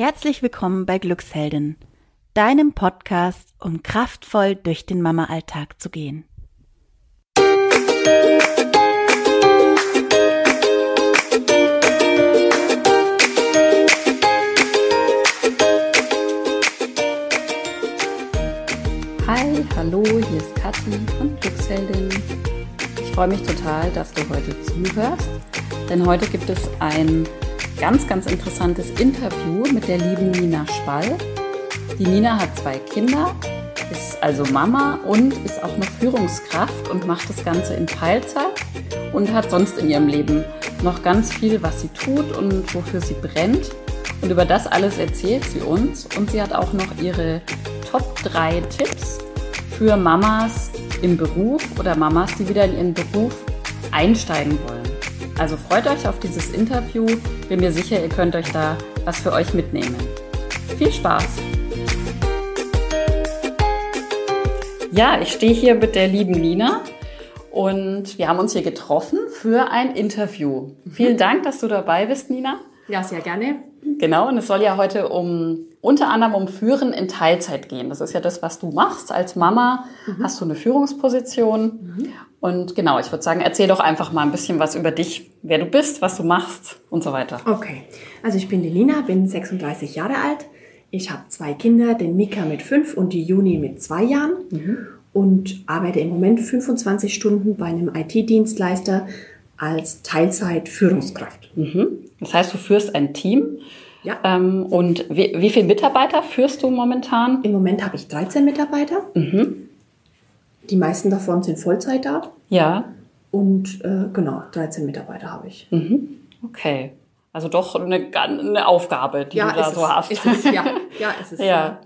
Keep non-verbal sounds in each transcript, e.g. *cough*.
Herzlich willkommen bei Glücksheldin, deinem Podcast, um kraftvoll durch den Mama-Alltag zu gehen. Hi, hallo, hier ist Kathi von Glücksheldin. Ich freue mich total, dass du heute zuhörst, denn heute gibt es ein ganz, ganz interessantes Interview mit der lieben Nina Spall. Die Nina hat zwei Kinder, ist also Mama und ist auch noch Führungskraft und macht das Ganze in Teilzeit und hat sonst in ihrem Leben noch ganz viel, was sie tut und wofür sie brennt. Und über das alles erzählt sie uns und sie hat auch noch ihre Top 3 Tipps für Mamas im Beruf oder Mamas, die wieder in ihren Beruf einsteigen wollen. Also freut euch auf dieses Interview. Bin mir sicher, ihr könnt euch da was für euch mitnehmen. Viel Spaß! Ja, ich stehe hier mit der lieben Nina und wir haben uns hier getroffen für ein Interview. Vielen Dank, dass du dabei bist, Nina. Ja, sehr gerne. Genau, und es soll ja heute um unter anderem um Führen in Teilzeit gehen. Das ist ja das, was du machst. Als Mama mhm. hast du eine Führungsposition. Mhm. Und genau, ich würde sagen, erzähl doch einfach mal ein bisschen was über dich, wer du bist, was du machst und so weiter. Okay, also ich bin die Lina, bin 36 Jahre alt. Ich habe zwei Kinder, den Mika mit fünf und die Juni mit zwei Jahren. Mhm. Und arbeite im Moment 25 Stunden bei einem IT-Dienstleister als Teilzeit-Führungskraft. Mhm. Das heißt, du führst ein Team. Ja. Ähm, und wie, wie viele Mitarbeiter führst du momentan? Im Moment habe ich 13 Mitarbeiter. Mhm. Die meisten davon sind Vollzeit da. Ja. Und äh, genau, 13 Mitarbeiter habe ich. Mhm. Okay. Also doch eine, eine Aufgabe, die ja, du da so es, hast. Ist *laughs* es, ja, ja, ist es. ja.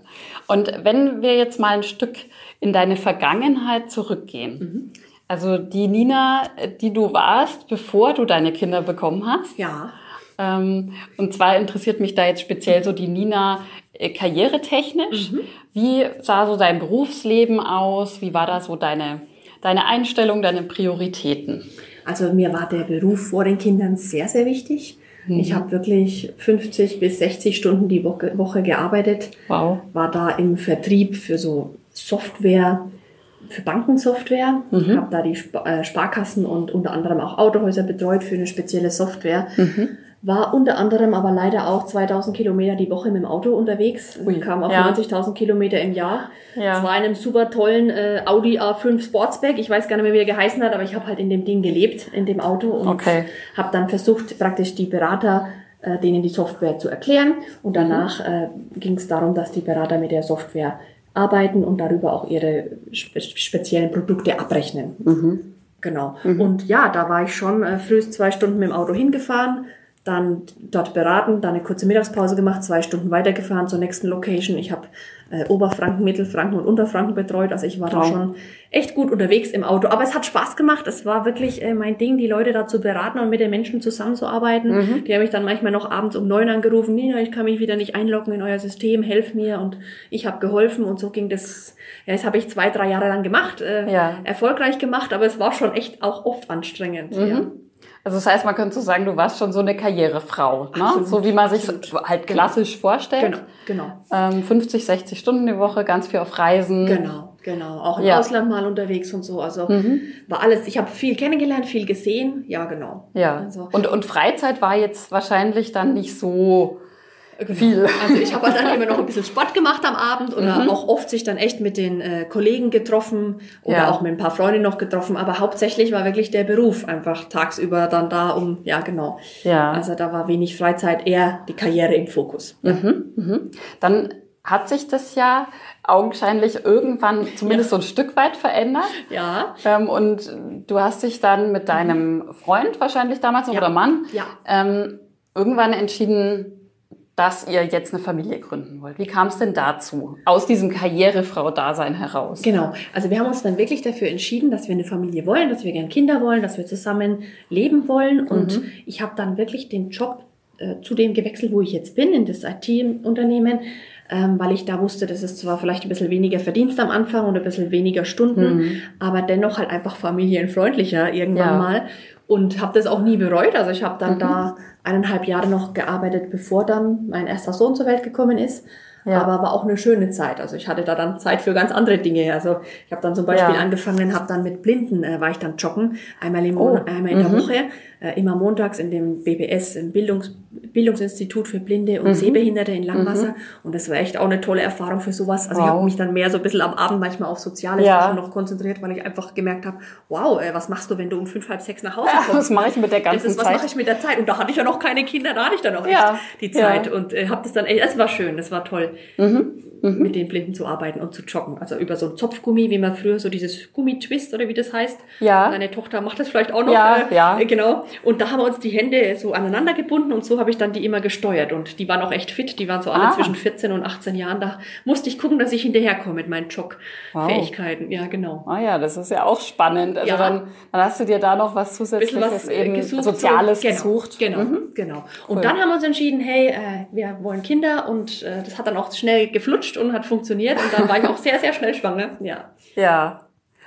Und wenn wir jetzt mal ein Stück in deine Vergangenheit zurückgehen. Mhm. Also die Nina, die du warst, bevor du deine Kinder bekommen hast. Ja. Ähm, und zwar interessiert mich da jetzt speziell so die Nina äh, karrieretechnisch. Mhm. Wie sah so dein Berufsleben aus? Wie war da so deine, deine Einstellung, deine Prioritäten? Also mir war der Beruf vor den Kindern sehr, sehr wichtig. Mhm. Ich habe wirklich 50 bis 60 Stunden die Woche, Woche gearbeitet. Wow. War da im Vertrieb für so Software, für Bankensoftware, mhm. habe da die äh, Sparkassen und unter anderem auch Autohäuser betreut für eine spezielle Software. Mhm. War unter anderem aber leider auch 2000 Kilometer die Woche mit dem Auto unterwegs. Ui, kam auf ja. 90.000 Kilometer im Jahr. Ja. Es war in einem super tollen äh, Audi A5 Sportsback. Ich weiß gar nicht mehr, wie er geheißen hat, aber ich habe halt in dem Ding gelebt, in dem Auto. Und okay. habe dann versucht, praktisch die Berater äh, denen die Software zu erklären. Und danach mhm. äh, ging es darum, dass die Berater mit der Software arbeiten und darüber auch ihre spe speziellen Produkte abrechnen. Mhm. Genau. Mhm. Und ja, da war ich schon äh, frühest zwei Stunden mit dem Auto hingefahren, dann dort beraten, dann eine kurze Mittagspause gemacht, zwei Stunden weitergefahren zur nächsten Location. Ich habe äh, Oberfranken, Mittelfranken und Unterfranken betreut. Also ich war wow. da schon echt gut unterwegs im Auto. Aber es hat Spaß gemacht. Es war wirklich äh, mein Ding, die Leute da zu beraten und mit den Menschen zusammenzuarbeiten. Mhm. Die haben mich dann manchmal noch abends um neun angerufen. Nina, ich kann mich wieder nicht einloggen in euer System, helf mir. Und ich habe geholfen und so ging das. Ja, das habe ich zwei, drei Jahre lang gemacht, äh, ja. erfolgreich gemacht, aber es war schon echt auch oft anstrengend. Mhm. Ja. Also das heißt, man könnte so sagen, du warst schon so eine Karrierefrau, ne? so wie man sich absolut. halt klassisch genau. vorstellt. Genau, genau. Ähm, 50, 60 Stunden die Woche, ganz viel auf Reisen. Genau, genau. Auch im ja. Ausland mal unterwegs und so. Also mhm. war alles. Ich habe viel kennengelernt, viel gesehen. Ja, genau. Ja. Also. Und und Freizeit war jetzt wahrscheinlich dann nicht so Genau. Viel. Also ich habe dann immer noch ein bisschen Sport gemacht am Abend oder mhm. auch oft sich dann echt mit den äh, Kollegen getroffen oder ja. auch mit ein paar Freunden noch getroffen. Aber hauptsächlich war wirklich der Beruf einfach tagsüber dann da um, ja genau. Ja. Also da war wenig Freizeit, eher die Karriere im Fokus. Mhm. Mhm. Dann hat sich das ja augenscheinlich irgendwann zumindest ja. so ein Stück weit verändert. Ja. Ähm, und du hast dich dann mit deinem Freund wahrscheinlich damals ja. oder Mann ja. ähm, irgendwann entschieden, dass ihr jetzt eine Familie gründen wollt. Wie kam es denn dazu, aus diesem Karrierefrau-Dasein heraus? Genau, also wir haben uns dann wirklich dafür entschieden, dass wir eine Familie wollen, dass wir gern Kinder wollen, dass wir zusammen leben wollen. Und mhm. ich habe dann wirklich den Job äh, zu dem gewechselt, wo ich jetzt bin, in das IT-Unternehmen, ähm, weil ich da wusste, das ist zwar vielleicht ein bisschen weniger Verdienst am Anfang und ein bisschen weniger Stunden, mhm. aber dennoch halt einfach familienfreundlicher irgendwann ja. mal und habe das auch nie bereut. Also ich habe dann mhm. da eineinhalb Jahre noch gearbeitet, bevor dann mein erster Sohn zur Welt gekommen ist. Ja. Aber war auch eine schöne Zeit. Also ich hatte da dann Zeit für ganz andere Dinge. Also ich habe dann zum Beispiel Ja. angefangen, habe dann mit Blinden, äh, war ich dann joggen, einmal im Oh. Monat, einmal in der Woche, äh, immer montags in dem BBS, im Bildungs Bildungsinstitut für Blinde Mhm. und Sehbehinderte in Langwasser. Und das war echt auch eine tolle Erfahrung für sowas. Also ich Wow. habe mich dann mehr so ein bisschen am Abend manchmal auf soziale Ja. Sachen noch konzentriert, weil ich einfach gemerkt habe, wow, äh, was machst du, wenn du um fünf, halb sechs nach Hause Ja, kommst? was mache ich mit der ganzen ist, was Zeit? mache ich mit der Zeit? Und da hatte ich ja noch keine Kinder, da hatte ich dann auch Ja, echt die Zeit. ja. Und äh, habe das dann echt, es war schön, das war toll, Mhm, mit den Blinden zu arbeiten und zu joggen. Also über so ein Zopfgummi, wie man früher so dieses Gummitwist oder wie das heißt. Ja. Deine Tochter macht das vielleicht auch noch. Ja, äh, ja. äh, Genau. Und da haben wir uns die Hände so aneinander gebunden und so habe ich dann die immer gesteuert. Und die waren auch echt fit, die waren so alle Ah. zwischen 14 und 18 Jahren. Da musste ich gucken, dass ich hinterherkomme mit meinen Jog-Fähigkeiten. Ja, genau. Ah ja, das ist ja auch spannend. Also Ja. dann, dann hast du dir da noch was Zusätzliches was äh, eben gesucht. Soziales so, genau, gesucht. Genau, Mhm. genau. Cool. Und dann haben wir uns entschieden, hey, äh, wir wollen Kinder und äh, das hat dann auch schnell geflutscht und hat funktioniert und dann war ich auch sehr, sehr schnell schwanger. Ja. Ja.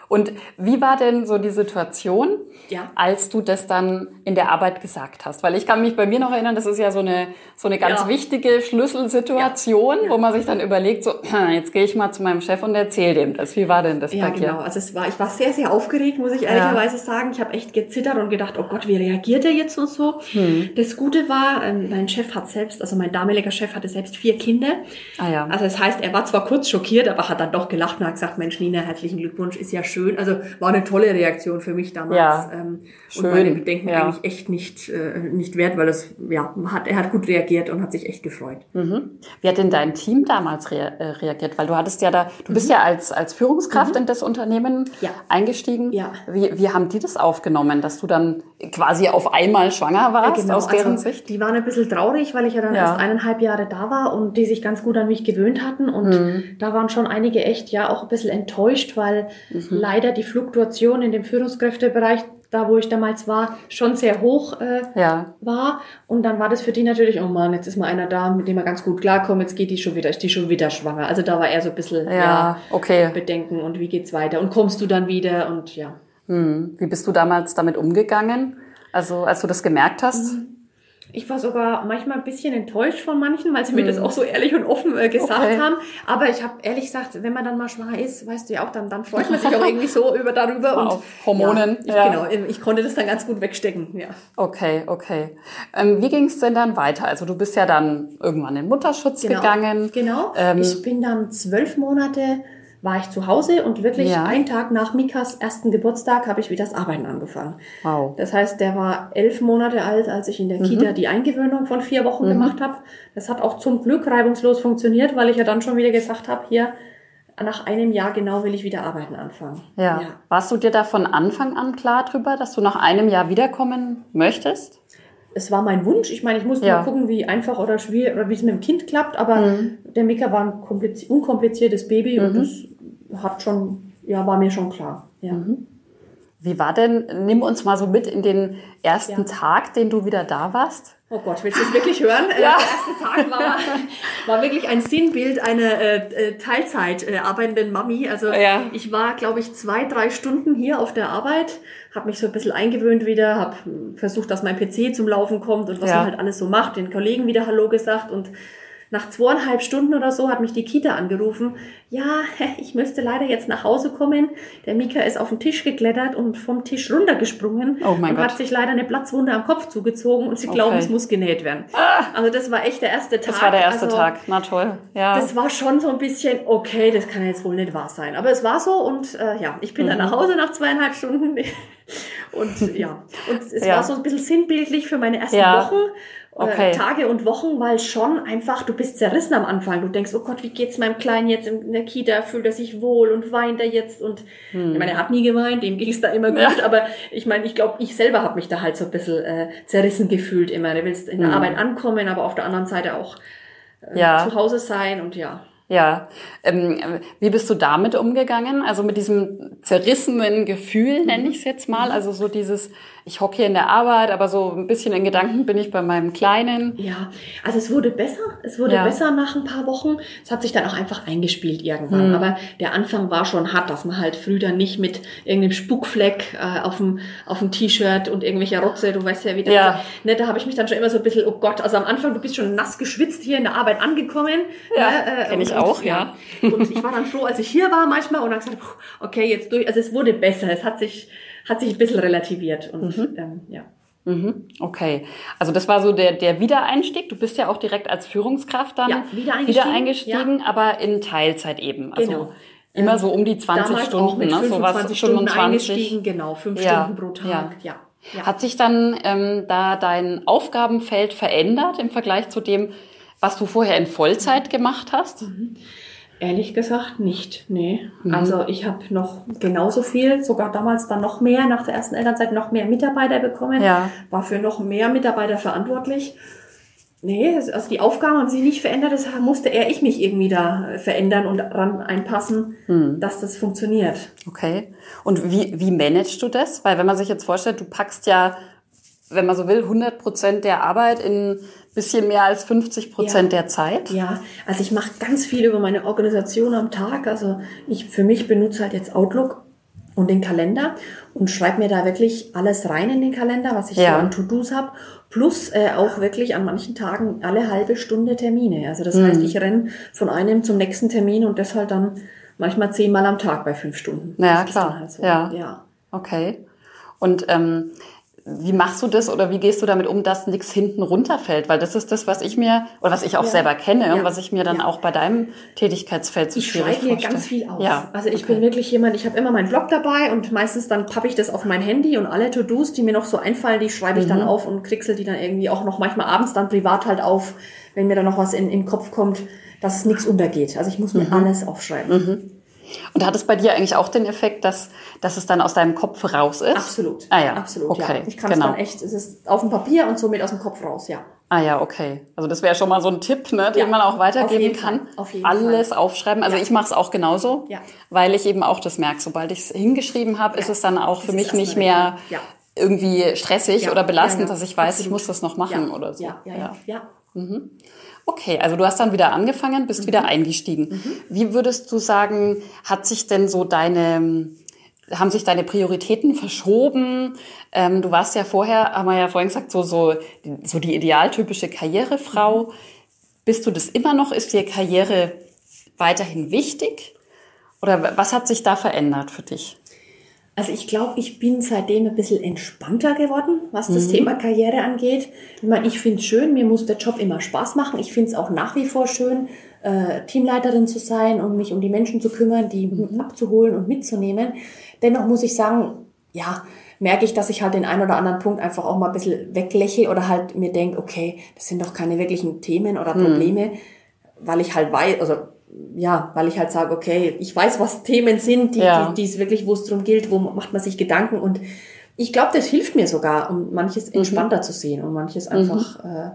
Und wie war denn so die Situation, Ja. als du das dann in der Arbeit gesagt hast? Weil ich kann mich bei mir noch erinnern, das ist ja so eine, so eine ganz Ja. wichtige Schlüsselsituation, Ja. wo man sich dann überlegt, so, *clears throat* jetzt gehe ich mal zu meinem Chef und erzähle dem das. Wie war denn das Ja, bei dir? genau. Also es war, ich war sehr, sehr aufgeregt, muss ich ehrlicherweise sagen. Ich habe echt gezittert und gedacht, oh Gott, wie reagiert er jetzt und so. Hm. Das Gute war, ähm, mein Chef hat selbst, also mein damaliger Chef hatte selbst vier Kinder. Ah ja. Also das heißt, er war zwar kurz schockiert, aber hat dann doch gelacht und hat gesagt, Mensch, Nina, herzlichen Glückwunsch, ist ja schön. Also war eine tolle Reaktion für mich damals. Ja, ähm, schön, Und meine Bedenken ja. eigentlich echt nicht, äh, nicht wert, weil das, ja, hat, er hat gut reagiert und hat sich echt gefreut. Mhm. Wie hat denn dein Team damals rea äh, reagiert? Weil du hattest ja da, du bist ja als, als Führungskraft in das Unternehmen Mhm. Ja. eingestiegen. Ja. Wie, wie haben die das aufgenommen, dass du dann quasi auf einmal schwanger warst, Genau, aus deren also, Sicht? Die waren ein bisschen traurig, weil ich ja dann Ja. erst eineinhalb Jahre da war und die sich ganz gut an mich gewöhnt hatten. Und Mhm. da waren schon einige echt ja auch ein bisschen enttäuscht, weil Mhm. Leider die Fluktuation in dem Führungskräftebereich, da wo ich damals war, schon sehr hoch äh, Ja. war. Und dann war das für die natürlich, oh Mann, jetzt ist mal einer da, mit dem wir ganz gut klarkommen, jetzt geht die schon wieder, ist die schon wieder schwanger. Also da war eher so ein bisschen Ja, ja, okay. Bedenken und wie geht's weiter und kommst du dann wieder und ja. Hm. Wie bist du damals damit umgegangen? Also, als du das gemerkt hast? Mhm. Ich war sogar manchmal ein bisschen enttäuscht von manchen, weil sie mir das auch so ehrlich und offen äh, gesagt Mhm. Okay. haben. Aber ich habe ehrlich gesagt, wenn man dann mal schwanger ist, weißt du ja auch, dann, dann freut man sich auch irgendwie so über darüber. Und, Auf Hormonen, Ja, ich, ja. Genau, ich konnte das dann ganz gut wegstecken. Ja. Okay, okay. Ähm, wie ging es denn dann weiter? Also du bist ja dann irgendwann in Mutterschutz gegangen. Genau. Ähm, ich bin dann zwölf Monate war ich zu Hause und wirklich Ja. einen Tag nach Mikas ersten Geburtstag habe ich wieder das Arbeiten angefangen. Wow. Das heißt, der war elf Monate alt, als ich in der Kita die Eingewöhnung von vier Wochen gemacht habe. Das hat auch zum Glück reibungslos funktioniert, weil ich ja dann schon wieder gesagt habe, hier nach einem Jahr genau will ich wieder arbeiten anfangen. Ja. Warst du dir da von Anfang an klar drüber, dass du nach einem Jahr wiederkommen möchtest? Es war mein Wunsch. Ich meine, ich musste Ja. mal gucken, wie einfach oder schwierig oder wie es mit dem Kind klappt, aber der Mika war ein kompliz- unkompliziertes Baby und das hat schon, ja, war mir schon klar. Ja. Wie war denn, nimm uns mal so mit in den ersten Ja. Tag, den du wieder da warst. Oh Gott, willst du es wirklich hören? *laughs* Äh, Der erste Tag war, war wirklich ein Sinnbild einer äh, äh, Teilzeit äh, arbeitenden Mami. Also Ja. ich war, glaube ich, zwei, drei Stunden hier auf der Arbeit, habe mich so ein bisschen eingewöhnt wieder, habe versucht, dass mein PC zum Laufen kommt und was Ja. man halt alles so macht, den Kollegen wieder Hallo gesagt und nach zweieinhalb Stunden oder so hat mich die Kita angerufen. Ja, *laughs* ich müsste leider jetzt nach Hause kommen. Der Mika ist auf den Tisch geklettert und vom Tisch runtergesprungen Oh mein und Gott. hat sich leider eine Platzwunde am Kopf zugezogen und sie glauben, Okay. es muss genäht werden. Also das war echt der erste Tag. Das war der erste also, Tag. Na toll. Ja. Das war schon so ein bisschen, okay, das kann jetzt wohl nicht wahr sein. Aber es war so und äh, ja, ich bin dann Mhm. nach Hause nach zweieinhalb Stunden. *laughs* und ja, und es Ja. war so ein bisschen sinnbildlich für meine ersten Ja. Wochen. äh, Okay. Tage und Wochen, weil schon einfach, du bist zerrissen am Anfang. Du denkst, oh Gott, wie geht's meinem Kleinen jetzt in der Kita? Fühlt er sich wohl und weint er jetzt? Und Hm. ich meine, er hat nie geweint, dem ging's da immer gut. Aber ich meine, ich glaube, ich selber habe mich da halt so ein bisschen äh, zerrissen gefühlt immer. Du willst in der Arbeit ankommen, aber auf der anderen Seite auch äh, Hm. Ja. zu Hause sein und ja. Ja, ähm, wie bist du damit umgegangen? Also mit diesem zerrissenen Gefühl, nenne ich es jetzt mal. Also so dieses, ich hocke hier in der Arbeit, aber so ein bisschen in Gedanken bin ich bei meinem Kleinen. Ja, also es wurde besser. Es wurde Ja. besser nach ein paar Wochen. Es hat sich dann auch einfach eingespielt irgendwann. Hm. Aber der Anfang war schon hart, dass man halt früh dann nicht mit irgendeinem Spuckfleck äh, auf dem auf dem T-Shirt und irgendwelcher Rotze, du weißt ja, wie das Ja. Ne, da habe ich mich dann schon immer so ein bisschen, oh Gott, also am Anfang, du bist schon nass geschwitzt hier in der Arbeit angekommen. Ja, ne, kenn ich und- auch, ja. Und ich war dann froh, als ich hier war manchmal und dann gesagt, okay, jetzt durch. Also es wurde besser. Es hat sich hat sich ein bisschen relativiert und ähm, ja. Mhm, okay. Also das war so der, der Wiedereinstieg. Du bist ja auch direkt als Führungskraft dann Ja, wieder eingestiegen, eingestiegen, aber in Teilzeit eben. Also Genau. immer so um die 20 Damals Stunden, auch mit ne? So was 25 Stunden 25. eingestiegen, genau, fünf Ja, Stunden pro Tag, ja. ja. ja. Hat sich dann ähm, da dein Aufgabenfeld verändert im Vergleich zu dem, was du vorher in Vollzeit gemacht hast? Mhm. Ehrlich gesagt nicht, nee. Mhm. Also ich habe noch genauso viel, sogar damals dann noch mehr, nach der ersten Elternzeit noch mehr Mitarbeiter bekommen, Ja. war für noch mehr Mitarbeiter verantwortlich. Nee, also die Aufgaben haben sich nicht verändert, deshalb musste eher ich mich irgendwie da verändern und ran einpassen, Hm. dass das funktioniert. Okay. Und wie, wie managst du das? Weil wenn man sich jetzt vorstellt, du packst ja, wenn man so will, 100 Prozent der Arbeit in bisschen mehr als 50 Prozent Ja. der Zeit. Ja, also ich mache ganz viel über meine Organisation am Tag. Also ich für mich benutze halt jetzt Outlook und den Kalender und schreibe mir da wirklich alles rein in den Kalender, was ich Ja. so an To-Dos habe. Plus äh, auch wirklich an manchen Tagen alle halbe Stunde Termine. Also das Mhm. heißt, ich renn von einem zum nächsten Termin und das halt dann manchmal zehnmal am Tag bei fünf Stunden. Ja, das ist klar. halt so. Ja. ja. Okay. Und ähm, wie machst du das oder wie gehst du damit um, dass nichts hinten runterfällt? Weil das ist das, was ich mir oder was ich auch Ja. selber kenne und Ja. was ich mir dann Ja. auch bei deinem Tätigkeitsfeld so Ich schwierig schreibe mir vorstelle. ganz viel auf. Ja. Also ich okay. bin wirklich jemand, ich habe immer meinen Blog dabei und meistens dann pappe ich das auf mein Handy und alle To-Dos, die mir noch so einfallen, die schreibe ich dann Mhm. auf und kriegel die dann irgendwie auch noch manchmal abends dann privat halt auf, wenn mir dann noch was in, in den Kopf kommt, dass nichts untergeht. Also ich muss mir Mhm. alles aufschreiben. Und hat es bei dir eigentlich auch den Effekt, dass, dass es dann aus deinem Kopf raus ist? Absolut. Ah ja, Absolut, okay, ja. Ich kann genau. es dann echt, es ist auf dem Papier und somit aus dem Kopf raus, ja. Ah ja, okay. Also das wäre schon mal so ein Tipp, ne, den Ja, man auch weitergeben kann. Auf jeden Alles Fall. aufschreiben. Also Ja. ich mache es auch genauso, Ja. weil ich eben auch das merke. Sobald ich es hingeschrieben habe, ist es dann auch für mich nicht mehr irgendwie stressig oder belastend, dass ich weiß, ich absolut. muss das noch machen oder so. Ja, ja, ja. Ja. Okay, also du hast dann wieder angefangen, Mhm. bist wieder eingestiegen. Wie würdest du sagen, hat sich denn so deine, haben sich deine Prioritäten verschoben? Ähm, du warst ja vorher, haben wir ja vorhin gesagt, so, so, so die idealtypische Karrierefrau. Mhm. Bist du das immer noch? Ist dir Karriere weiterhin wichtig? Oder was hat sich da verändert für dich? Also ich glaube, ich bin seitdem ein bisschen entspannter geworden, was das Thema Karriere angeht. Ich meine, ich finde es schön, mir muss der Job immer Spaß machen. Ich finde es auch nach wie vor schön, äh, Teamleiterin zu sein und mich um die Menschen zu kümmern, die abzuholen und mitzunehmen. Dennoch muss ich sagen, ja, merke ich, dass ich halt den einen oder anderen Punkt einfach auch mal ein bisschen weglächle oder halt mir denke, okay, das sind doch keine wirklichen Themen oder Probleme, weil ich halt weiß, also ja, weil ich halt sage, okay, ich weiß, was Themen sind, die, Ja. die, die es wirklich, wo es darum gilt, wo macht man sich Gedanken und ich glaube, das hilft mir sogar, um manches entspannter zu sehen und manches einfach äh,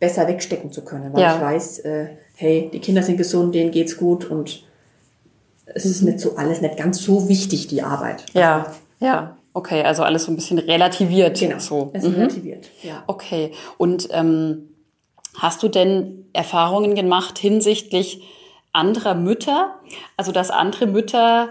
besser wegstecken zu können, weil Ja. ich weiß, äh, hey, die Kinder sind gesund, denen geht's gut und es ist nicht so alles nicht ganz so wichtig, die Arbeit. Ja, ja. Okay, also alles so ein bisschen relativiert. Genau, So. es Mhm. relativiert. Ja. Okay. Und ähm, hast du denn Erfahrungen gemacht hinsichtlich anderer Mütter? Also dass andere Mütter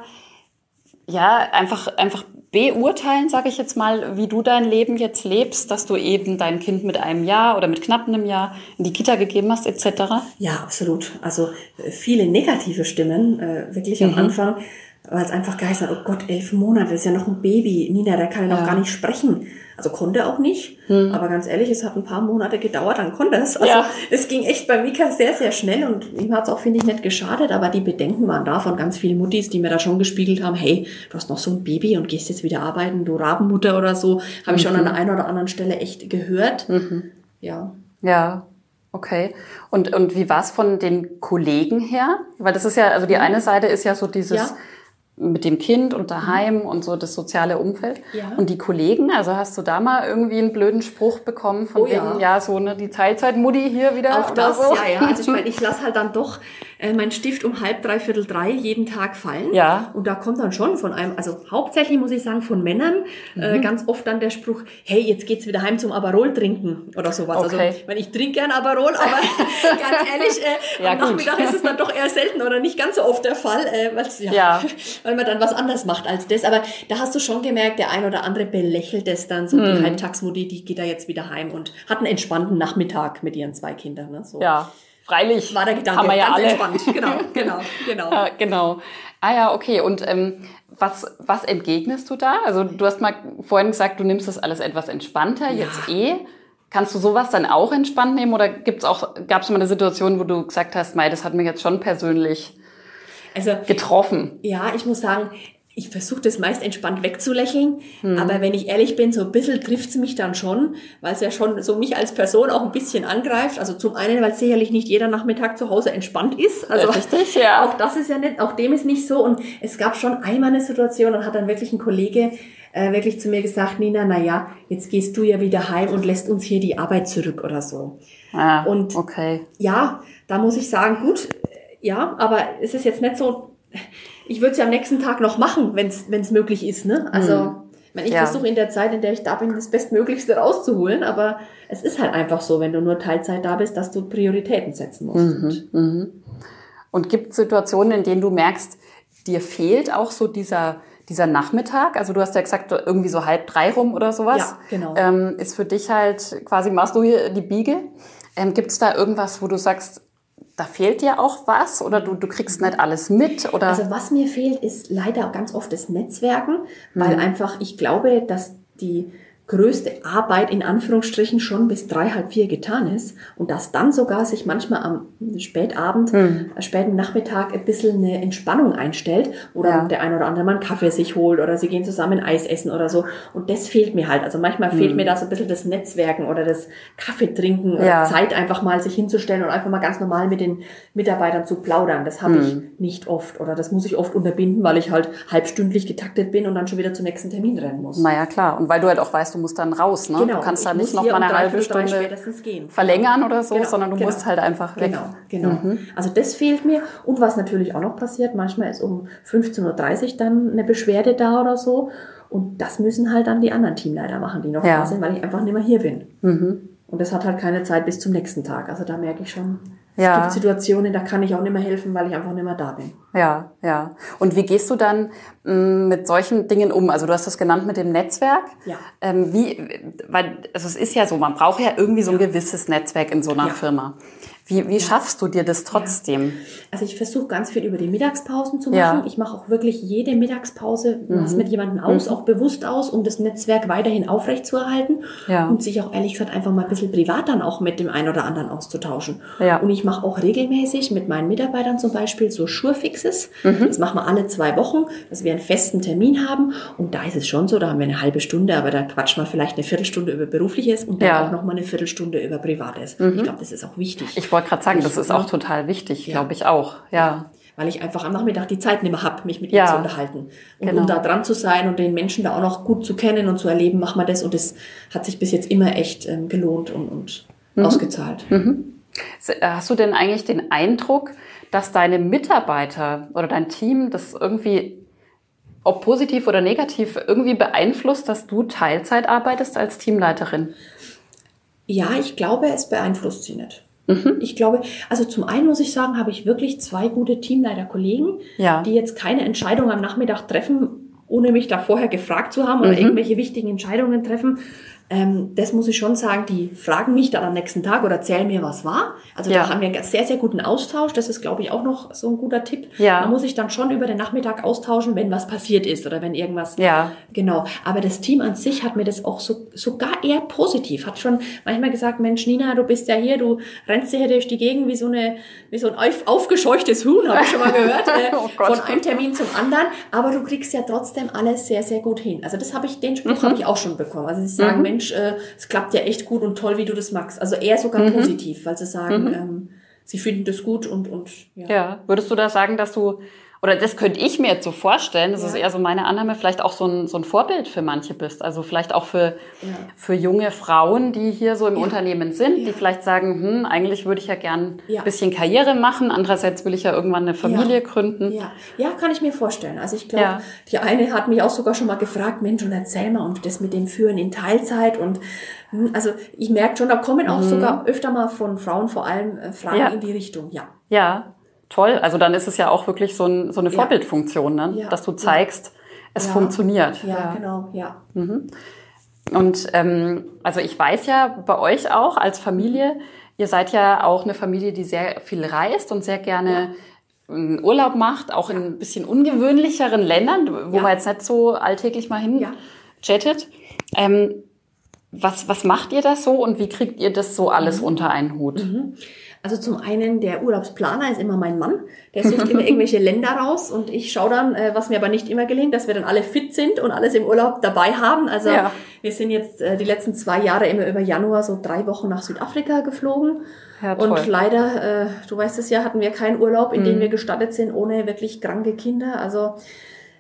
ja einfach einfach beurteilen, sage ich jetzt mal, wie du dein Leben jetzt lebst, dass du eben dein Kind mit einem Jahr oder mit knapp einem Jahr in die Kita gegeben hast, etc. Ja, absolut. Also äh, viele negative Stimmen, äh, wirklich am Anfang, weil es einfach geheißen hat, oh Gott, elf Monate, ist ja noch ein Baby. Nina, der kann ja noch Ja. gar nicht sprechen. Also konnte auch nicht. Aber ganz ehrlich, es hat ein paar Monate gedauert, dann konnte es. Also Ja. es ging echt bei Mika sehr, sehr schnell und ihm hat es auch, finde ich, nicht geschadet. Aber die Bedenken waren da von ganz vielen Muttis, die mir da schon gespiegelt haben, hey, du hast noch so ein Baby und gehst jetzt wieder arbeiten, du Rabenmutter oder so. Habe ich schon an der einen oder anderen Stelle echt gehört. Ja. Ja, okay. Und, und wie war es von den Kollegen her? Weil das ist ja, also die eine Seite ist ja so dieses, Ja. Mit dem Kind und daheim und so das soziale Umfeld. Ja. Und die Kollegen, also hast du da mal irgendwie einen blöden Spruch bekommen von Oh wegen, ja. ja, so ne, die Teilzeitmutti hier wieder Auch das, so? ja, ja. Also ich meine, ich lasse halt dann doch äh, meinen Stift um halb, dreiviertel drei jeden Tag fallen. Ja. Und da kommt dann schon von einem, also hauptsächlich muss ich sagen, von Männern Mhm. äh, ganz oft dann der Spruch, hey, jetzt geht's wieder heim zum Aperol trinken oder sowas. Okay. Also ich meine, ich trinke gern Aperol, aber *laughs* ganz ehrlich, äh, Ja, am gut. Nachmittag ist es dann doch eher selten oder nicht ganz so oft der Fall, äh, ja, Ja. *laughs* weil man dann was anderes macht als das. Aber da hast du schon gemerkt, der ein oder andere belächelt es dann, so Mhm. die Halbtagsmutti, die geht da jetzt wieder heim und hat einen entspannten Nachmittag mit ihren zwei Kindern. Ne? So Ja, freilich. war der Gedanke. Haben wir ja ganz alle. entspannt. Genau, *laughs* genau, genau. Ja, genau. Ah ja, okay. Und ähm, was, was entgegnest du da? Also du hast mal vorhin gesagt, du nimmst das alles etwas entspannter, jetzt eh. Kannst du sowas dann auch entspannt nehmen oder gibt's auch, gab es mal eine Situation, wo du gesagt hast, Mai, das hat mich jetzt schon persönlich Also getroffen? ja, ich muss sagen, ich versuche das meist entspannt wegzulächeln, Hm. aber wenn ich ehrlich bin, so ein bisschen trifft's mich dann schon, weil es ja schon so mich als Person auch ein bisschen angreift. Also zum einen, weil sicherlich nicht jeder Nachmittag zu Hause entspannt ist. Also Richtig, ja. *laughs* auch das ist ja nicht, auch dem ist nicht so. Und es gab schon einmal eine Situation, und hat dann wirklich ein Kollege äh, wirklich zu mir gesagt, Nina, na ja, jetzt gehst du ja wieder heim und lässt uns hier die Arbeit zurück oder so. Ah, Und- okay. Ja, da muss ich sagen, gut, ja, aber es ist jetzt nicht so, ich würde es ja am nächsten Tag noch machen, wenn es möglich ist. Ne? Also, ich, meine, ich Ja. versuche in der Zeit, in der ich da bin, das Bestmöglichste rauszuholen, aber es ist halt einfach so, wenn du nur Teilzeit da bist, dass du Prioritäten setzen musst. Und Und gibt es Situationen, in denen du merkst, dir fehlt auch so dieser, dieser Nachmittag? Also du hast ja gesagt, irgendwie so halb drei rum oder sowas. Ja, genau. Ähm, ist für dich halt quasi, machst du hier die Biege? Ähm, gibt es da irgendwas, wo du sagst, da fehlt dir auch was oder du, du kriegst nicht alles mit? Oder? Also was mir fehlt, ist leider ganz oft das Netzwerken, weil Mhm. einfach ich glaube, dass die größte Arbeit in Anführungsstrichen schon bis drei, halb vier getan ist und dass dann sogar sich manchmal am Spätabend, Mhm. äh, späten Nachmittag ein bisschen eine Entspannung einstellt oder Ja. der ein oder andere mal einen Kaffee sich holt oder sie gehen zusammen Eis essen oder so und das fehlt mir halt. Also manchmal fehlt mir da so ein bisschen das Netzwerken oder das Kaffee trinken oder. Ja. Zeit einfach mal sich hinzustellen und einfach mal ganz normal mit den Mitarbeitern zu plaudern. Das habe ich Mhm. nicht oft oder das muss ich oft unterbinden, weil ich halt halbstündlich getaktet bin und dann schon wieder zum nächsten Termin rennen muss. naja, klar. Und weil du halt auch weißt, du musst dann raus, ne? du kannst da Genau. ich nicht noch mal eine halbe Stunde verlängern oder so, Genau, sondern du genau. musst halt einfach weg. Genau, genau. Mhm. Also das fehlt mir. Und was natürlich auch noch passiert, manchmal ist um 15.30 Uhr dann eine Beschwerde da oder so. Und das müssen halt dann die anderen Teamleiter machen, die noch Ja. da sind, weil ich einfach nicht mehr hier bin. Mhm. Und das hat halt keine Zeit bis zum nächsten Tag. Also da merke ich schon, es Ja. gibt Situationen, da kann ich auch nicht mehr helfen, weil ich einfach nicht mehr da bin. Ja, ja. Und wie gehst du dann mh, mit solchen Dingen um? Also du hast das genannt mit dem Netzwerk. Ja. Ähm, wie, weil also es ist ja so, man braucht ja irgendwie so ein gewisses Netzwerk in so einer Ja. Firma. Wie, wie schaffst du dir das trotzdem? Also ich versuche ganz viel über die Mittagspausen zu machen. Ich mache auch wirklich jede Mittagspause was mit jemandem aus, auch bewusst aus, um das Netzwerk weiterhin aufrechtzuerhalten Ja. und sich auch ehrlich gesagt einfach mal ein bisschen privat dann auch mit dem einen oder anderen auszutauschen. Ja. Und ich mache auch regelmäßig mit meinen Mitarbeitern zum Beispiel so Surefixes. Mhm. Das machen wir alle zwei Wochen, dass wir einen festen Termin haben. Und da ist es schon so, da haben wir eine halbe Stunde, aber da quatschen wir vielleicht eine Viertelstunde über Berufliches und dann Ja. Mhm. auch nochmal eine Viertelstunde über Privates. Ich glaube, das ist auch wichtig. Ich wollte gerade sagen, das ist auch ja. total wichtig, Ja. glaube ich auch. Ja. weil ich einfach am Nachmittag die Zeit nicht mehr habe, mich mit Ja. ihm zu unterhalten. Und Genau. um da dran zu sein und den Menschen da auch noch gut zu kennen und zu erleben, machen wir das. Und das hat sich bis jetzt immer echt ähm, gelohnt und, und Mhm. ausgezahlt. Hast du denn eigentlich den Eindruck, dass deine Mitarbeiter oder dein Team das irgendwie, ob positiv oder negativ, irgendwie beeinflusst, dass du Teilzeit arbeitest als Teamleiterin? Ja, ich glaube, es beeinflusst sie nicht. Mhm. Ich glaube, also zum einen muss ich sagen, habe ich wirklich zwei gute Teamleiter-Kollegen, Ja. die jetzt keine Entscheidung am Nachmittag treffen, ohne mich da vorher gefragt zu haben oder Mhm. irgendwelche wichtigen Entscheidungen treffen. Ähm, das muss ich schon sagen, die fragen mich dann am nächsten Tag oder erzählen mir, was war. Also Ja. da haben wir einen sehr, sehr guten Austausch. Das ist, glaube ich, auch noch so ein guter Tipp. Ja. Man muss sich dann schon über den Nachmittag austauschen, wenn was passiert ist oder wenn irgendwas Ja. Genau, aber das Team an sich hat mir das auch so, sogar eher positiv. Hat schon manchmal gesagt, Mensch, Nina, du bist ja hier, du rennst hier durch die Gegend wie so eine, wie so ein auf, aufgescheuchtes Huhn, habe ich schon mal gehört, *laughs* äh, Oh von einem Termin zum anderen. Aber du kriegst ja trotzdem alles sehr, sehr gut hin. Also das habe ich, den Spruch habe ich auch schon bekommen. Also sie sagen, Mensch, äh, es klappt ja echt gut und toll, wie du das magst. Also eher sogar positiv, weil sie sagen, ähm, sie finden das gut und und ja. Ja. Würdest du da sagen, dass du oder das könnte ich mir jetzt so vorstellen, das ja. ist eher so meine Annahme, vielleicht auch so ein, so ein Vorbild für manche bist. Also vielleicht auch für, ja. für junge Frauen, die hier so im ja. Unternehmen sind, die vielleicht sagen, hm, eigentlich würde ich ja gern ein bisschen Karriere machen, andererseits will ich ja irgendwann eine Familie gründen. Ja. ja, kann ich mir vorstellen. Also ich glaube, die eine hat mich auch sogar schon mal gefragt, Mensch, und erzähl mal, und das mit dem Führen in Teilzeit und hm, also ich merke schon, da kommen auch mhm. sogar öfter mal von Frauen vor allem äh, Fragen in die Richtung, ja. Ja, toll. Also dann ist es ja auch wirklich so, ein, so eine ja. Vorbildfunktion, ne? Ja. dass du zeigst, es ja. funktioniert. Ja, genau, ja. Mhm. Und ähm, also ich weiß ja bei euch auch als Familie, ihr seid ja auch eine Familie, die sehr viel reist und sehr gerne einen Urlaub macht, auch in ein bisschen ungewöhnlicheren Ländern, wo man jetzt nicht so alltäglich mal hin chattet. Ähm, was, was macht ihr das so und wie kriegt ihr das so alles mhm. unter einen Hut? Mhm. Also zum einen, der Urlaubsplaner ist immer mein Mann. Der sucht immer *laughs* irgendwelche Länder raus und ich schaue dann, äh, was mir aber nicht immer gelingt, dass wir dann alle fit sind und alles im Urlaub dabei haben. Also ja. wir sind jetzt äh, die letzten zwei Jahre immer über Januar so drei Wochen nach Südafrika geflogen. Ja, und leider, äh, du weißt es ja, hatten wir keinen Urlaub, in mhm. dem wir gestattet sind, ohne wirklich kranke Kinder. Also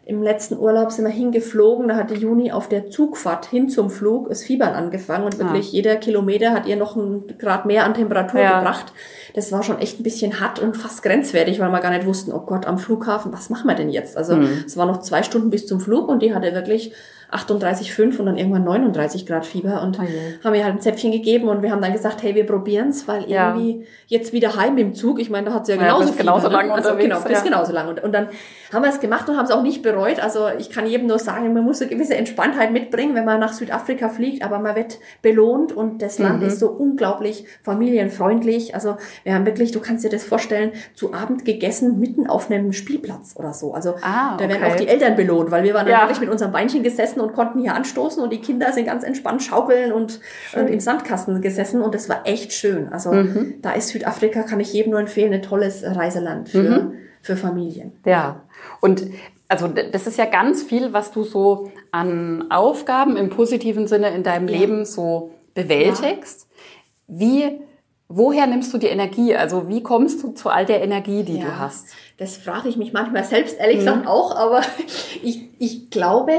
im letzten Urlaub sind wir hingeflogen, da hatte Juni auf der Zugfahrt hin zum Flug das Fiebern angefangen und wirklich ja. jeder Kilometer hat ihr noch ein Grad mehr an Temperatur ja. gebracht. Das war schon echt ein bisschen hart und fast grenzwertig, weil wir gar nicht wussten, oh Gott, am Flughafen, was machen wir denn jetzt? Also mhm. es war noch zwei Stunden bis zum Flug und die hatte wirklich 38,5 und dann irgendwann 39 Grad Fieber und okay. haben mir halt ein Zäpfchen gegeben und wir haben dann gesagt, hey, wir probieren's, weil ja. irgendwie jetzt wieder heim im Zug, ich meine, da hat sie ja genauso, ja, Fieber, genauso ne? lang also, Genau, bis ja. genauso lang. Und, und dann haben wir es gemacht und haben es auch nicht bereut. Also ich kann jedem nur sagen, man muss eine gewisse Entspanntheit mitbringen, wenn man nach Südafrika fliegt, aber man wird belohnt und das Land mhm. ist so unglaublich familienfreundlich. Also wir haben wirklich, du kannst dir das vorstellen, zu Abend gegessen mitten auf einem Spielplatz oder so. Also ah, okay. da werden auch die Eltern belohnt, weil wir waren dann wirklich mit unserem Beinchen gesessen gesessen und konnten hier anstoßen und die Kinder sind ganz entspannt schaukeln und, und im Sandkasten gesessen und das war echt schön. Also mhm. da ist Südafrika, kann ich jedem nur empfehlen, ein tolles Reiseland für, mhm. für Familien. Ja, und also das ist ja ganz viel, was du so an Aufgaben im positiven Sinne in deinem ja. Leben so bewältigst. Ja. Wie Woher nimmst du die Energie? Also wie kommst du zu all der Energie, die ja, du hast? Das frage ich mich manchmal selbst ehrlich gesagt mhm. auch, aber *laughs* ich, ich glaube,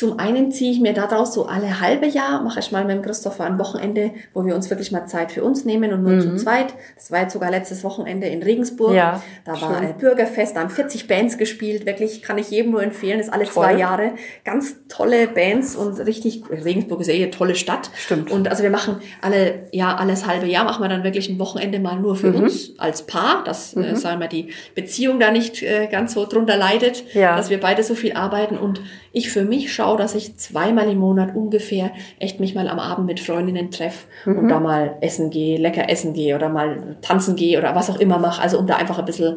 zum einen ziehe ich mir daraus so alle halbe Jahr, mache ich mal mit dem Christopher ein Wochenende, wo wir uns wirklich mal Zeit für uns nehmen und nur mhm. zu zweit. Das war jetzt sogar letztes Wochenende in Regensburg. Ja, da schön. war ein Bürgerfest, da haben 40 Bands gespielt. Wirklich kann ich jedem nur empfehlen, das ist alle Voll. zwei Jahre. Ganz tolle Bands und richtig, Regensburg ist ja eh eine tolle Stadt. Stimmt. Und also wir machen alle, ja, alles halbe Jahr machen wir dann wirklich ein Wochenende mal nur für mhm. uns als Paar, dass, äh, mhm. äh, sagen wir, die Beziehung da nicht äh, ganz so drunter leidet, ja. dass wir beide so viel arbeiten und ich für mich schaue, dass ich zweimal im Monat ungefähr echt mich mal am Abend mit Freundinnen treffe mhm. und da mal essen gehe, lecker essen gehe oder mal tanzen gehe oder was auch immer mache. Also um da einfach ein bisschen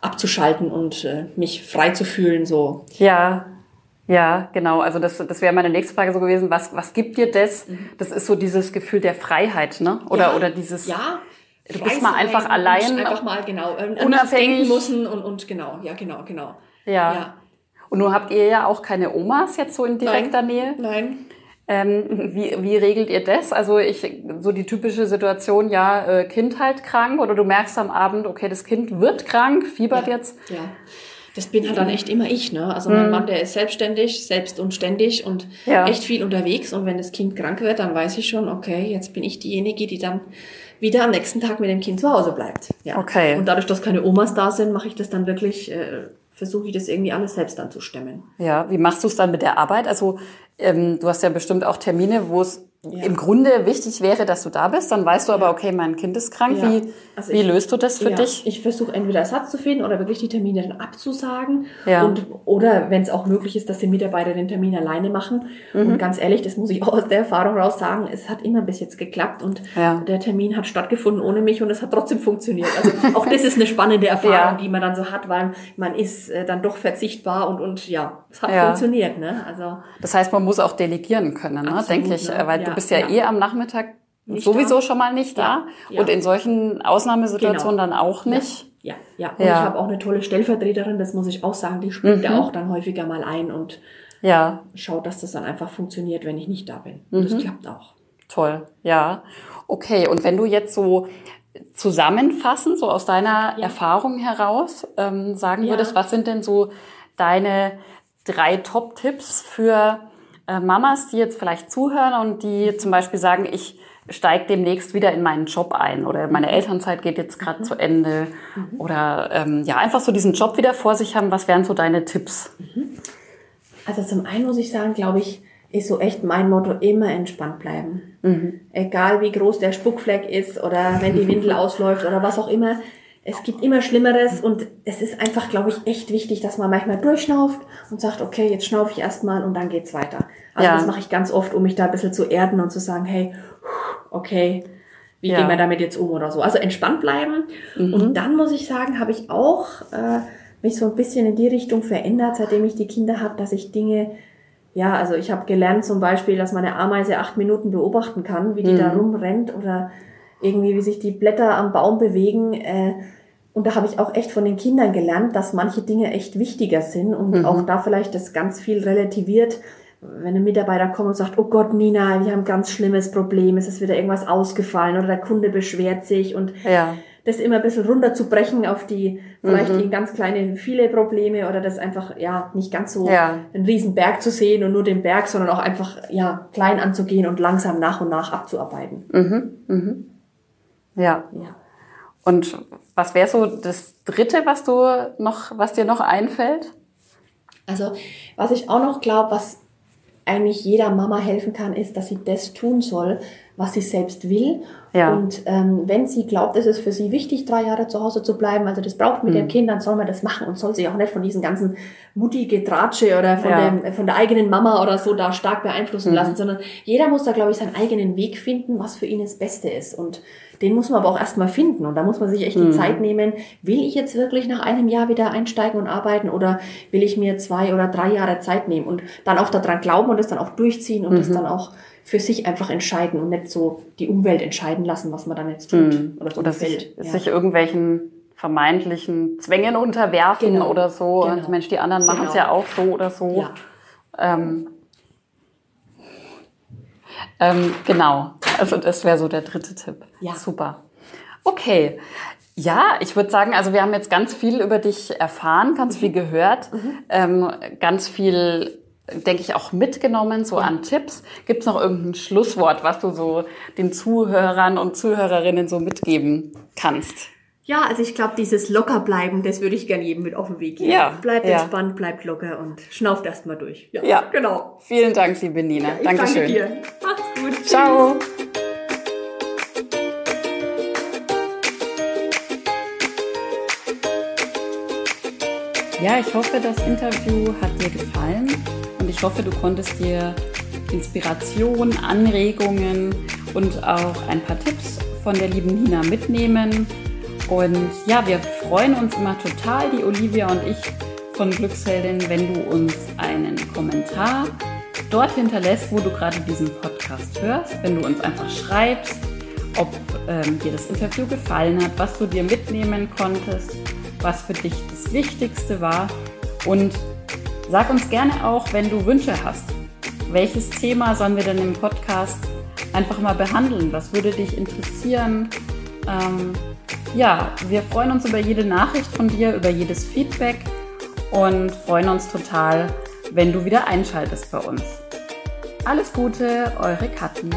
abzuschalten und äh, mich frei zu fühlen. So. Ja, ja, genau. Also das, das wäre meine nächste Frage so gewesen. Was, was gibt dir das? Mhm. Das ist so dieses Gefühl der Freiheit, ne? Oder, ja, oder dieses. Ja. Du bist mal einfach allein. Einfach mal, genau. Unabhängig. müssen und, und genau. Ja, genau, genau. Ja. ja. Und nun habt ihr ja auch keine Omas jetzt so in direkter Nein. Nähe. Nein. Ähm, wie, wie regelt ihr das? Also ich, so die typische Situation, ja, äh, Kind halt krank oder du merkst am Abend, okay, das Kind wird krank, fiebert ja. jetzt. Ja. Das bin halt dann echt immer ich, ne? Also mein mhm. Mann, der ist selbstständig, selbst und ständig und ja. echt viel unterwegs. Und wenn das Kind krank wird, dann weiß ich schon, okay, jetzt bin ich diejenige, die dann wieder am nächsten Tag mit dem Kind zu Hause bleibt. Ja. Okay. Und dadurch, dass keine Omas da sind, mache ich das dann wirklich äh, versuche ich das irgendwie alles selbst dann zu stemmen. Ja, wie machst du es dann mit der Arbeit? Also ähm, du hast ja bestimmt auch Termine, wo es ja. im Grunde wichtig wäre, dass du da bist. Dann weißt du aber, okay, mein Kind ist krank. Ja. Wie, also wie ich, löst du das für ja, dich? Ich versuche entweder Ersatz zu finden oder wirklich die Termine dann abzusagen. Ja. Und, oder wenn es auch möglich ist, dass die Mitarbeiter den Termin alleine machen. Mhm. Und ganz ehrlich, das muss ich *laughs* auch aus der Erfahrung raus sagen, es hat immer bis jetzt geklappt und der Termin hat stattgefunden ohne mich und es hat trotzdem funktioniert. Also *laughs* auch das ist eine spannende Erfahrung, die man dann so hat, weil man ist äh, dann doch verzichtbar und, und ja, es hat funktioniert. Ne? Also, das heißt, man muss auch delegieren können, ne? denke ich, ne? weil du bist ja, eh am Nachmittag nicht sowieso da. schon mal nicht da ja, und in solchen Ausnahmesituationen genau. dann auch nicht. Ja, ja. Und ich habe auch eine tolle Stellvertreterin, das muss ich auch sagen, die springt mhm. auch dann häufiger mal ein und ja. schaut, dass das dann einfach funktioniert, wenn ich nicht da bin. Und mhm. das klappt auch. Toll, ja. Okay, und wenn du jetzt so zusammenfassen, so aus deiner ja. Erfahrung heraus ähm, sagen ja. würdest, was sind denn so deine drei Top-Tipps für äh, Mamas, die jetzt vielleicht zuhören und die zum Beispiel sagen, ich steige demnächst wieder in meinen Job ein oder meine. Elternzeit geht jetzt gerade mhm. zu Ende mhm. oder ähm, ja, einfach so diesen Job wieder vor sich haben. Was wären so deine Tipps? Mhm. Also zum einen muss ich sagen, glaube ich, ist so echt mein Motto, immer entspannt bleiben. Mhm. Egal wie groß der Spuckfleck ist oder wenn die Windel *laughs* ausläuft oder was auch immer. Es gibt immer Schlimmeres und es ist einfach, glaube ich, echt wichtig, dass man manchmal durchschnauft und sagt, okay, jetzt schnaufe ich erstmal und dann geht's weiter. Also ja. das mache ich ganz oft, um mich da ein bisschen zu erden und zu sagen, hey, okay, wie ja. gehen wir damit jetzt um oder so. Also entspannt bleiben. Mhm. Und dann muss ich sagen, habe ich auch äh, mich so ein bisschen in die Richtung verändert, seitdem ich die Kinder habe, dass ich Dinge ja, also ich habe gelernt zum Beispiel, dass man eine Ameise acht Minuten beobachten kann, wie die mhm. da rumrennt oder irgendwie wie sich die Blätter am Baum bewegen. Äh, und da habe ich auch echt von den Kindern gelernt, dass manche Dinge echt wichtiger sind und mhm. auch da vielleicht das ganz viel relativiert. Wenn ein Mitarbeiter kommt und sagt, oh Gott, Nina, wir haben ein ganz schlimmes Problem, es ist wieder irgendwas ausgefallen oder der Kunde beschwert sich und ja das immer ein bisschen runterzubrechen auf die, vielleicht mhm. ganz kleine, viele Probleme oder das einfach, ja, nicht ganz so ja. einen riesen Berg zu sehen und nur den Berg, sondern auch einfach, ja, klein anzugehen und langsam nach und nach abzuarbeiten. Mhm. Mhm. Ja. ja. Und was wäre so das dritte, was du noch, was dir noch einfällt? Also, was ich auch noch glaube, was eigentlich jeder Mama helfen kann, ist, dass sie das tun soll, was sie selbst will. Ja. Und ähm, wenn sie glaubt, es ist für sie wichtig, drei Jahre zu Hause zu bleiben, also das braucht mit mhm. dem Kind, dann soll man das machen und soll sich auch nicht von diesen ganzen Mutti-Getratsche oder von, ja. dem, von der eigenen Mama oder so da stark beeinflussen mhm. lassen, sondern jeder muss da, glaube ich, seinen eigenen Weg finden, was für ihn das Beste ist. Und den muss man aber auch erstmal finden. Und da muss man sich echt mhm. die Zeit nehmen, will ich jetzt wirklich nach einem Jahr wieder einsteigen und arbeiten oder will ich mir zwei oder drei Jahre Zeit nehmen und dann auch daran glauben und das dann auch durchziehen und das mhm. dann auch für sich einfach entscheiden und nicht so die Umwelt entscheiden lassen, was man dann jetzt tut. Mhm. Oder, so oder sich, ja. sich irgendwelchen vermeintlichen Zwängen unterwerfen genau. oder so. Genau. Und Mensch, die anderen machen es genau. ja auch so oder so. Ja. Ähm, ähm, genau. Also das wäre so der dritte Tipp. Ja. Super. Okay. Ja, ich würde sagen, also wir haben jetzt ganz viel über dich erfahren, ganz viel gehört, mhm. ähm, ganz viel denke ich, auch mitgenommen, so ja. an Tipps. Gibt es noch irgendein Schlusswort, was du so den Zuhörern und Zuhörerinnen so mitgeben kannst? Ja, also ich glaube, dieses Lockerbleiben, das würde ich gerne jedem mit auf den Weg geben. Ja, bleibt ja. entspannt, bleibt locker und schnauft erst mal durch. Ja, ja, genau. Vielen Dank, liebe Nina. Ja, ich Dankeschön. Danke dir. Macht's gut. Ciao. Ja, ich hoffe, das Interview hat dir gefallen ich hoffe, du konntest dir Inspiration, Anregungen und auch ein paar Tipps von der lieben Nina mitnehmen. Und ja, wir freuen uns immer total, die Olivia und ich von Glücksheldin, wenn du uns einen Kommentar dort hinterlässt, wo du gerade diesen Podcast hörst, wenn du uns einfach schreibst, ob ähm, dir das Interview gefallen hat, was du dir mitnehmen konntest, was für dich das Wichtigste war und Sag uns gerne auch, wenn du Wünsche hast. Welches Thema sollen wir denn im Podcast einfach mal behandeln? Was würde dich interessieren? Ähm, ja, wir freuen uns über jede Nachricht von dir, über jedes Feedback und freuen uns total, wenn du wieder einschaltest bei uns. Alles Gute, eure Kathi.